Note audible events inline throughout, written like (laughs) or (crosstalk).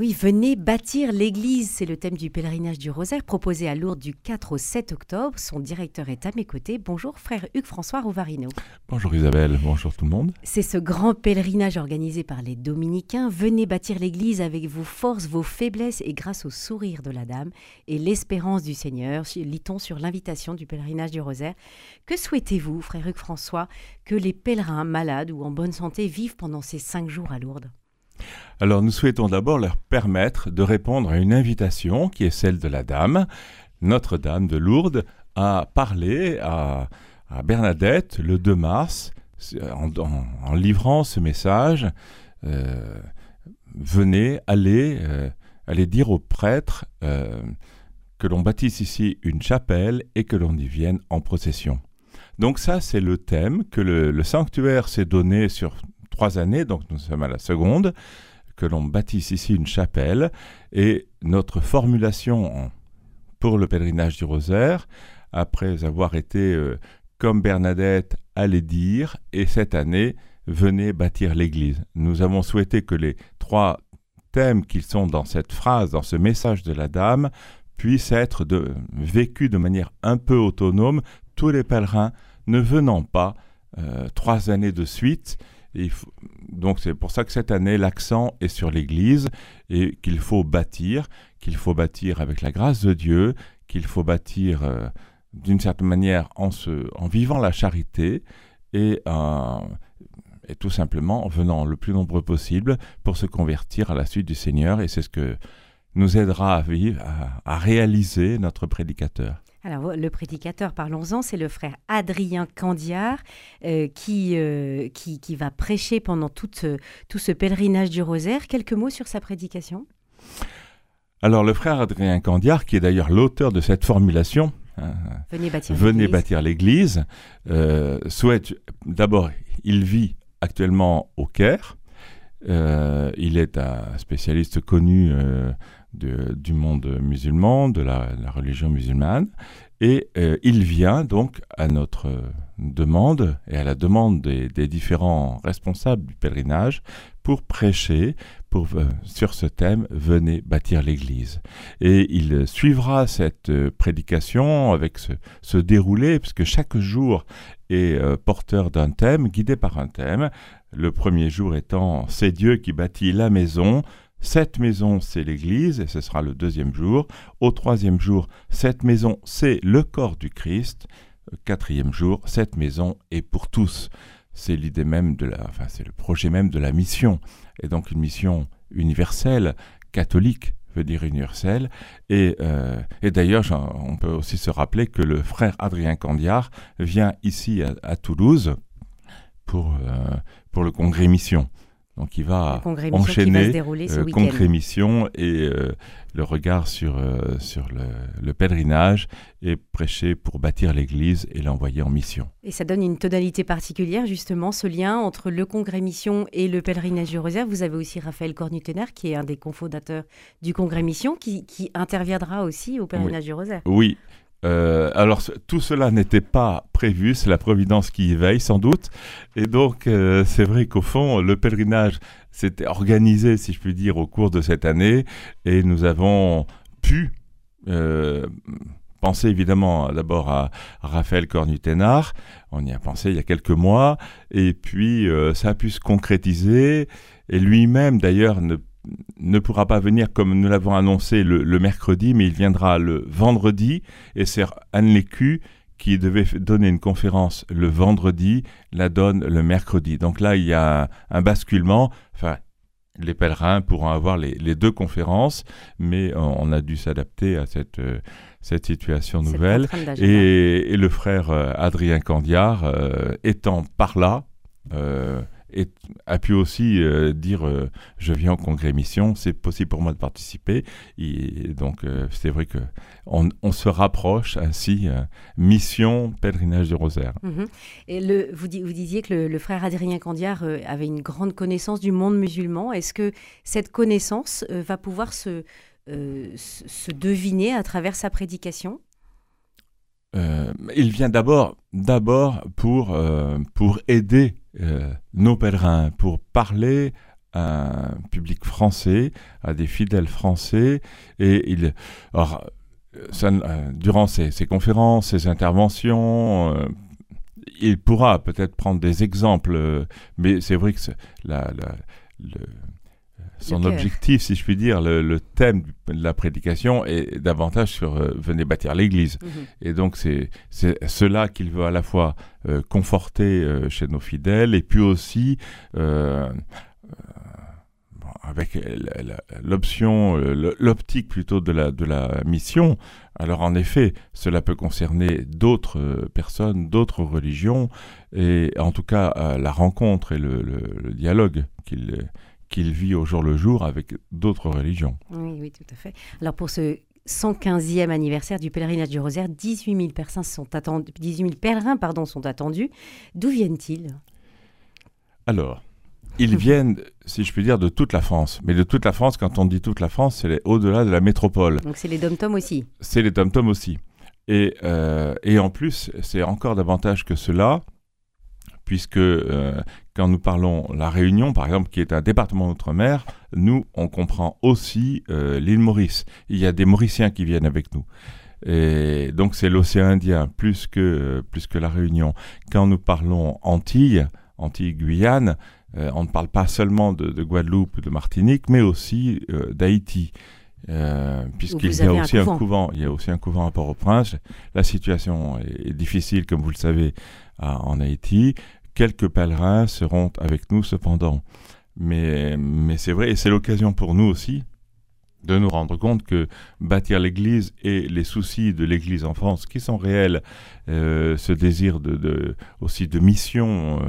Oui, venez bâtir l'église, c'est le thème du pèlerinage du rosaire proposé à Lourdes du 4 au 7 octobre. Son directeur est à mes côtés. Bonjour frère Hugues-François Rouvarino. Bonjour Isabelle, bonjour tout le monde. C'est ce grand pèlerinage organisé par les dominicains. Venez bâtir l'église avec vos forces, vos faiblesses et grâce au sourire de la dame et l'espérance du Seigneur, lit-on sur l'invitation du pèlerinage du rosaire. Que souhaitez-vous, frère Hugues-François, que les pèlerins malades ou en bonne santé vivent pendant ces cinq jours à Lourdes? Alors nous souhaitons d'abord leur permettre de répondre à une invitation qui est celle de la Dame, Notre-Dame de Lourdes, à parler à, Bernadette le 2 mars en, livrant ce message. Euh, venez, allez, euh, allez dire aux prêtres euh, que l'on bâtisse ici une chapelle et que l'on y vienne en procession. Donc ça, c'est le thème que le sanctuaire s'est donné sur trois années, donc nous sommes à la seconde, que l'on bâtisse ici une chapelle. Et notre formulation pour le pèlerinage du rosaire, après avoir été euh, comme Bernadette allait dire, et cette année, venez bâtir l'Église. Nous avons souhaité que les trois thèmes qui sont dans cette phrase, dans ce message de la Dame, puissent être vécus de manière un peu autonome, tous les pèlerins ne venant pas euh, trois années de suite, donc c'est pour ça que cette année, l'accent est sur l'Église et qu'il faut bâtir, qu'il faut bâtir avec la grâce de Dieu, qu'il faut bâtir euh, d'une certaine manière en, vivant la charité et, euh, et tout simplement en venant le plus nombreux possible pour se convertir à la suite du Seigneur. Et c'est ce que nous aidera à vivre, à réaliser notre prédicateur. Alors, le prédicateur, parlons-en, c'est le frère Adrien Candiard euh, qui, euh, qui, qui, va prêcher pendant tout, tout ce pèlerinage du rosaire. Quelques mots sur sa prédication? Alors, le frère Adrien Candiard, qui est d'ailleurs l'auteur de cette formulation, hein, Venez bâtir Venez l'Église, euh, souhaite d'abord, il vit actuellement au Caire. Il est un spécialiste connu du monde musulman, de la, religion musulmane, et euh, il vient donc à notre demande et à la demande des, différents responsables du pèlerinage pour prêcher euh, sur ce thème Venez bâtir l'Église. Et il suivra cette euh, prédication avec ce, ce, déroulé, puisque chaque jour est porteur d'un thème, guidé par un thème. Le premier jour étant C'est Dieu qui bâtit la maison, cette maison, c'est l'Église, et ce sera le deuxième jour. Au troisième jour, cette maison, c'est le corps du Christ. Quatrième jour, cette maison est pour tous. C'est l'idée même de la, enfin, c'est le projet même de la mission, et donc une mission universelle, catholique, veut dire universelle. Et, euh, et d'ailleurs, on peut aussi se rappeler que le frère Adrien Candiard vient ici à, Toulouse pour, euh, pour le congrès mission. Donc il va enchaîner euh, congrès mission et euh, le regard sur, euh, sur le, pèlerinage et prêcher pour bâtir l'Église et l'envoyer en mission. Et ça donne une tonalité particulière justement, ce lien entre le congrès mission et le pèlerinage du rosaire. Vous avez aussi Raphaël Cornutener qui est un des cofondateurs du congrès mission qui, qui interviendra aussi au pèlerinage du rosaire. Oui, euh, alors tout cela n'était pas prévu, c'est la Providence qui y veille sans doute. Et donc euh, c'est vrai qu'au fond, le pèlerinage s'était organisé, si je puis dire, au cours de cette année. Et nous avons pu euh, penser évidemment d'abord à, Raphaël Cornuténard. On y a pensé il y a quelques mois. Et puis ça a pu se concrétiser. Et lui-même d'ailleurs ne ne pourra pas venir comme nous l'avons annoncé le, mercredi, mais il viendra le vendredi. Et c'est Anne Lécu qui devait donner une conférence le vendredi, la donne le mercredi. Donc là, il y a un, basculement. Enfin, les pèlerins pourront avoir les, deux conférences, mais on, a dû s'adapter à cette, euh, cette situation nouvelle. Et, le frère euh, Adrien Candiard euh, étant par là, et a pu aussi euh, dire euh, je viens au congrès mission, c'est possible pour moi de participer. Et donc euh, c'est vrai que on, se rapproche ainsi mission pèlerinage du rosaire. Mhm. Et le, vous, vous, disiez que le, frère Adrien Candiard avait une grande connaissance du monde musulman. Est-ce que cette connaissance va pouvoir se, se deviner à travers sa prédication? Il vient d'abord, d'abord pour, pour aider nos pèlerins pour parler un public français, à des fidèles français. Et il, alors, euh, durant ses, conférences, ses interventions, euh, il pourra peut-être prendre des exemples, euh, mais c'est vrai que la, son objectif, si je puis dire, le, thème de la prédication est davantage sur venez bâtir l'Église. Mhm. Et donc c'est cela qu'il veut à la fois conforter chez nos fidèles et puis aussi avec l'option, l'optique plutôt de la, de la mission, alors en effet, cela peut concerner d'autres euh, personnes, d'autres religions, et en tout cas euh, la rencontre et le, dialogue qu'il qu'il vit au jour le jour avec d'autres religions. Oui, oui, tout à fait. Alors pour ce 115e anniversaire du pèlerinage du Rosaire, 18 000 personnes sont attendus, 18 000 pèlerins pardon, sont attendus. D'où viennent-ils? Alors, ils (laughs) viennent, si je puis dire, de toute la France. Mais de toute la France, quand on dit toute la France, c'est au-delà de la métropole. Donc c'est les dom-toms aussi. C'est les dom-toms aussi. Et, euh, et, en plus, c'est encore davantage que cela, puisque euh, quand nous parlons la Réunion, par exemple, qui est un département d'outre-mer, nous, on comprend aussi euh, l'île Maurice. Il y a des Mauriciens qui viennent avec nous. Et donc c'est l'océan Indien plus que, plus que la Réunion. Quand nous parlons Antilles, Antilles-Guyane, euh, on ne parle pas seulement de, Guadeloupe ou de Martinique, mais aussi euh, d'Haïti. Euh, puisqu'il y a aussi un couvent. il y a aussi un couvent à Port-au-Prince. La situation est, difficile, comme vous le savez, en Haïti. Quelques pèlerins seront avec nous cependant. Mais, mais c'est vrai, et c'est l'occasion pour nous aussi de nous rendre compte que bâtir l'Église et les soucis de l'Église en France, qui sont réels, ce désir de, aussi de mission,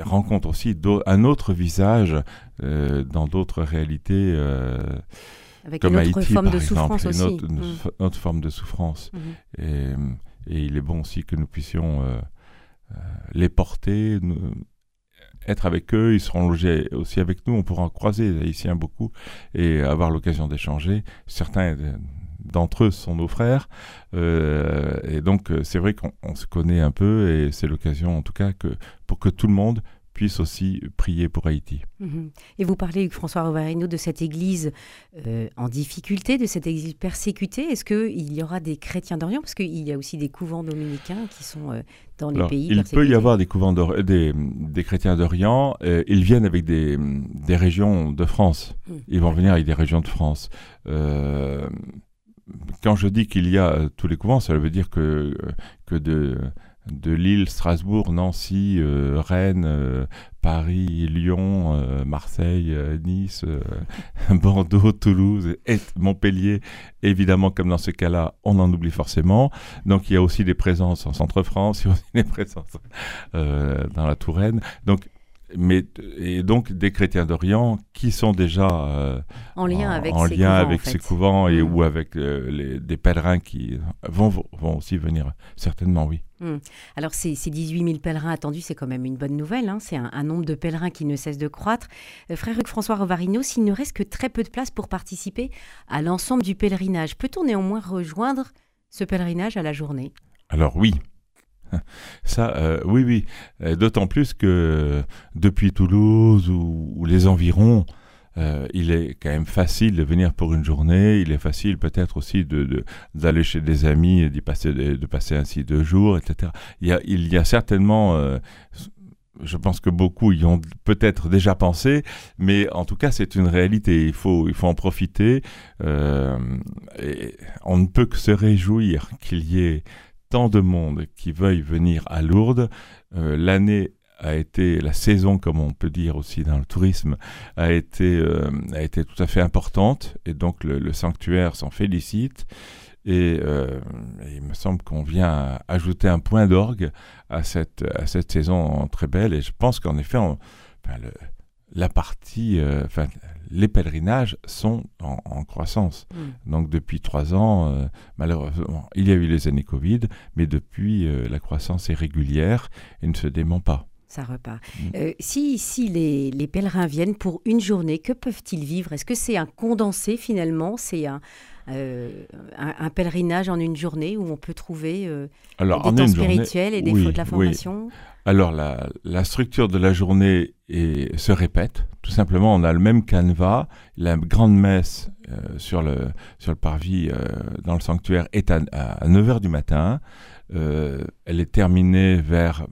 rencontre aussi un autre visage euh, dans d'autres réalités. Euh, Avec comme une autre forme de souffrance aussi. Une autre, forme de souffrance. Et, il est bon aussi que nous puissions euh, les porter, être avec eux, ils seront logés aussi avec nous, on pourra en croiser. Les Haïtiens beaucoup. Et avoir l'occasion d'échanger. Certains d'entre eux sont nos frères. Euh, et donc, euh, c'est vrai qu'on se connaît un peu. Et c'est l'occasion, en tout cas, que, pour que tout le monde puisse aussi prier pour Haïti. Mhm. Et vous parlez, François Rovarino, de cette église euh, en difficulté, de cette église persécutée. Est-ce qu'il y aura des chrétiens d'Orient? Parce qu'il y a aussi des couvents dominicains qui sont dans les pays. Il peut y avoir des couvents des, des, chrétiens d'Orient. ils viennent avec des, des, régions de France. Hmm. Ils vont venir avec des régions de France quand je dis qu'il y a euh, tous les couvents, ça veut dire que, euh, que de, de Lille, Strasbourg, Nancy, euh, Rennes, Paris, Lyon, Marseille, Nice, (laughs) Bordeaux, Toulouse et Montpellier, évidemment, comme dans ce cas-là, on en oublie forcément. Donc il y a aussi des présences en Centre-France, (laughs) il y a aussi des présences dans la Touraine. Donc mais et donc des chrétiens d'Orient qui sont déjà euh, en lien avec, en ces, lien couvents, avec ces couvents et mm. ou avec euh, les, des pèlerins qui vont, vont aussi venir certainement oui. Mm. Alors ces, ces, 18 000 pèlerins attendus, c'est quand même une bonne nouvelle. Hein. C'est un, nombre de pèlerins qui ne cesse de croître. Euh, frère Hugues François Rovarino, s'il ne reste que très peu de place pour participer à l'ensemble du pèlerinage, peut-on néanmoins rejoindre ce pèlerinage à la journée? Alors oui, (laughs) Ça, euh, oui, oui. D'autant plus que depuis Toulouse ou, les environs, euh, il est quand même facile de venir pour une journée. Il est facile peut-être aussi d'aller chez des amis et d'y passer, de, passer ainsi deux jours, etc. Il y a, certainement. Euh, je pense que beaucoup y ont peut-être déjà pensé, mais en tout cas, c'est une réalité. Il faut, il faut en profiter. on ne peut que se réjouir qu'il y ait tant de monde qui veuille venir à Lourdes. Euh, l'année a été, la saison, comme on peut dire aussi dans le tourisme, a été, euh, a été tout à fait importante et donc le, sanctuaire s'en félicite. Euh, et, il me semble qu'on vient ajouter un point d'orgue à cette, à cette saison très belle. Et je pense qu'en effet, la partie, enfin, les pèlerinages sont en, croissance. Mm. Donc depuis trois ans, euh, malheureusement, il y a eu les années Covid, mais depuis, euh, la croissance est régulière et ne se dément pas. Ça repart. Mm. Euh, si si les, pèlerins viennent pour une journée, que peuvent-ils vivre? Est-ce que c'est un condensé finalement? C'est un, un, pèlerinage en une journée où on peut trouver Alors, des en temps spirituels et des oui, de la oui. formation Alors, la, la structure de la journée est- se répète. Tout simplement, on a le même canevas. La grande messe euh, sur, le, sur le parvis euh, dans le sanctuaire est à, à 9h du matin. Euh, elle est terminée vers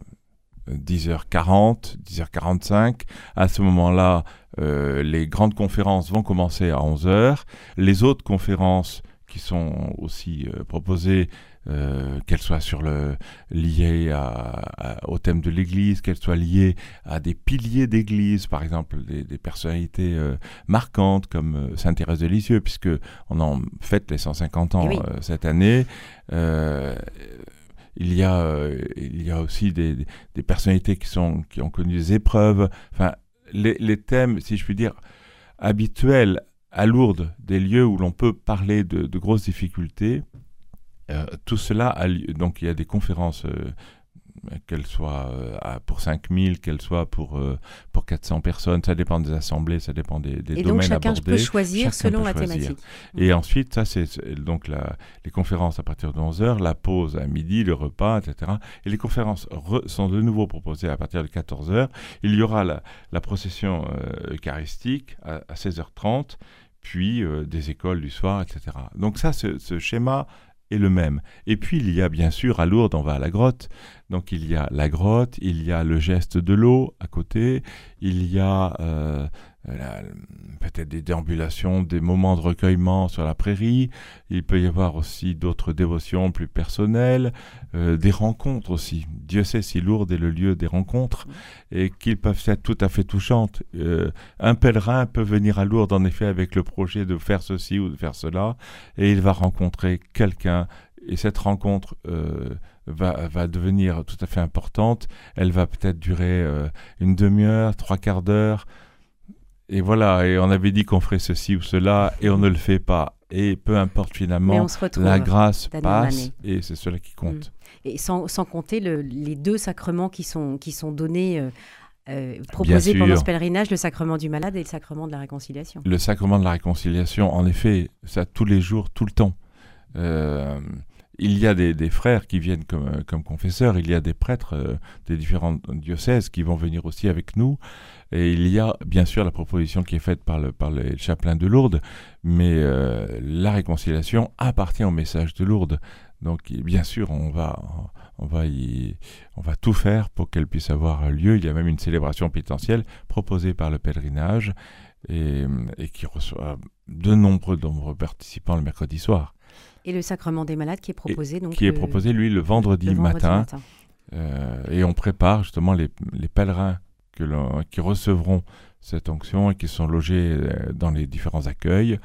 10h40, 10h45. À ce moment-là, euh, les grandes conférences vont commencer à 11h. Les autres conférences qui sont aussi euh, proposées, euh, qu'elles soient sur le, liées à- à- au thème de l'Église, qu'elles soient liées à des piliers d'Église, par exemple des, des personnalités euh, marquantes comme euh, Sainte Thérèse de Lisieux, puisque on en fête les 150 ans Eh oui. euh, cette année. Il y a, euh, il y a aussi des, des personnalités qui, sont, qui ont connu des épreuves. Enfin, les, les thèmes, si je puis dire, habituels à Lourdes, des lieux où l'on peut parler de, de grosses difficultés, euh, tout cela a lieu. Donc, il y a des conférences, euh, euh, à- pour 5000, qu'elles soient pour, pour 400 personnes. Ça dépend des assemblées, ça dépend des, des Et donc chacun abordés. peut choisir Chacun selon peut la choisir. thématique. Et ensuite, ça, c'est c'est donc la, les conférences à partir de 11h, la pause à midi, le repas, etc. Et les conférences re- sont de nouveau proposées à partir de 14h. Il y aura la, la procession euh, eucharistique à, à 16h30, puis euh, des écoles du soir, etc. Donc ça, ce, ce schéma est le même. Et puis, il y a bien sûr, à Lourdes, on va à la grotte. Donc, il y a la grotte, il y a le geste de l'eau à côté, il y a euh, peut-être des déambulations, des moments de recueillement sur la prairie. Il peut y avoir aussi d'autres dévotions plus personnelles, euh, des rencontres aussi. Dieu sait si Lourdes est le lieu des rencontres et qu'ils peuvent être tout à fait touchantes. Euh, un pèlerin peut venir à Lourdes en effet avec le projet de faire ceci ou de faire cela et il va rencontrer quelqu'un et cette rencontre euh, va, va devenir tout à fait importante. Elle va peut-être durer euh, une demi-heure, trois quarts d'heure. Et voilà, et on avait dit qu'on ferait ceci ou cela, et on ne le fait pas. Et peu importe finalement, on se retrouve. la grâce passe, et c'est cela qui compte. Et sans, sans compter le- les deux sacrements qui sont, qui sont donnés, euh, euh, proposés sûr. pendant ce pèlerinage, le sacrement du malade et le sacrement de la réconciliation. Le sacrement de la réconciliation, en effet, ça tous les jours, tout le temps. Euh, il y a des, frères qui viennent comme, euh, comme confesseurs, il y a des prêtres euh, des différents diocèses qui vont venir aussi avec nous, et il y a bien sûr la proposition qui est faite par le, par le chapelain de Lourdes, mais euh, la réconciliation appartient au message de Lourdes. Donc bien sûr, on va, on va, on va tout faire pour qu'elle puisse avoir lieu. Il y a même une célébration pénitentielle proposée par le pèlerinage et, et qui reçoit de nombreux, nombreux participants le mercredi soir, Et le sacrement des malades qui est proposé. donc, qui est le- proposé, lui, le vendredi, le vendredi matin. matin. Euh, et on prépare justement les, les pèlerins que qui recevront cette onction et qui sont logés euh, dans les différents accueils.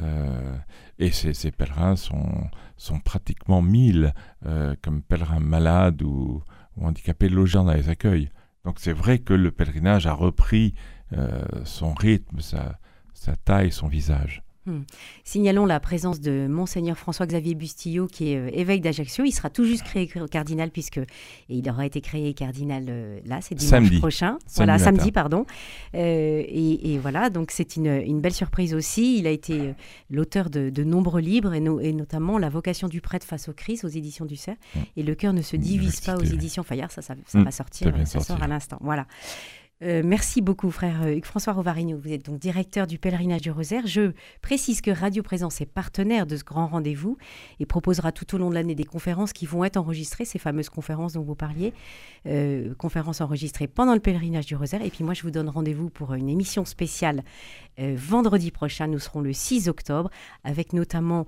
Euh, et ces, ces pèlerins sont, sont pratiquement 1000 euh, comme pèlerins malades ou, ou handicapés logés dans les accueils. Donc c'est vrai que le pèlerinage a repris euh, son rythme, sa, sa taille, son visage. Signalons la présence de Monseigneur François-Xavier Bustillo, qui est euh, évêque d'Ajaccio. Il sera tout juste créé cardinal, puisque et il aura été créé cardinal euh, là, c'est dimanche Samedi. prochain. Samedi voilà, matin. samedi, pardon. Euh, et, et voilà, donc c'est une, une belle surprise aussi. Il a été l'auteur de, de nombreux livres, et, no- et notamment La vocation du prêtre face au Christ aux éditions du Cerf. Mm. Et Le cœur ne se divise pas aux éditions Fayard. Ça, ça, ça Mm, va sortir, ça vient ça sortir. sort à l'instant. Voilà. Euh, merci beaucoup, frère euh, Hugues-François Rovarino. Vous êtes donc directeur du pèlerinage du Rosaire. Je précise que Radio Présence est partenaire de ce grand rendez-vous et proposera tout au long de l'année des conférences qui vont être enregistrées, ces fameuses conférences dont vous parliez, euh, conférences enregistrées pendant le pèlerinage du Rosaire. Et puis moi, je vous donne rendez-vous pour une émission spéciale vendredi prochain. Nous serons le 6 octobre avec notamment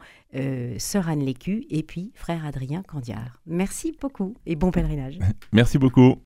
Sœur Anne Lécu et puis frère Adrien Candiard. Merci beaucoup et bon pèlerinage. (laughs) Merci beaucoup.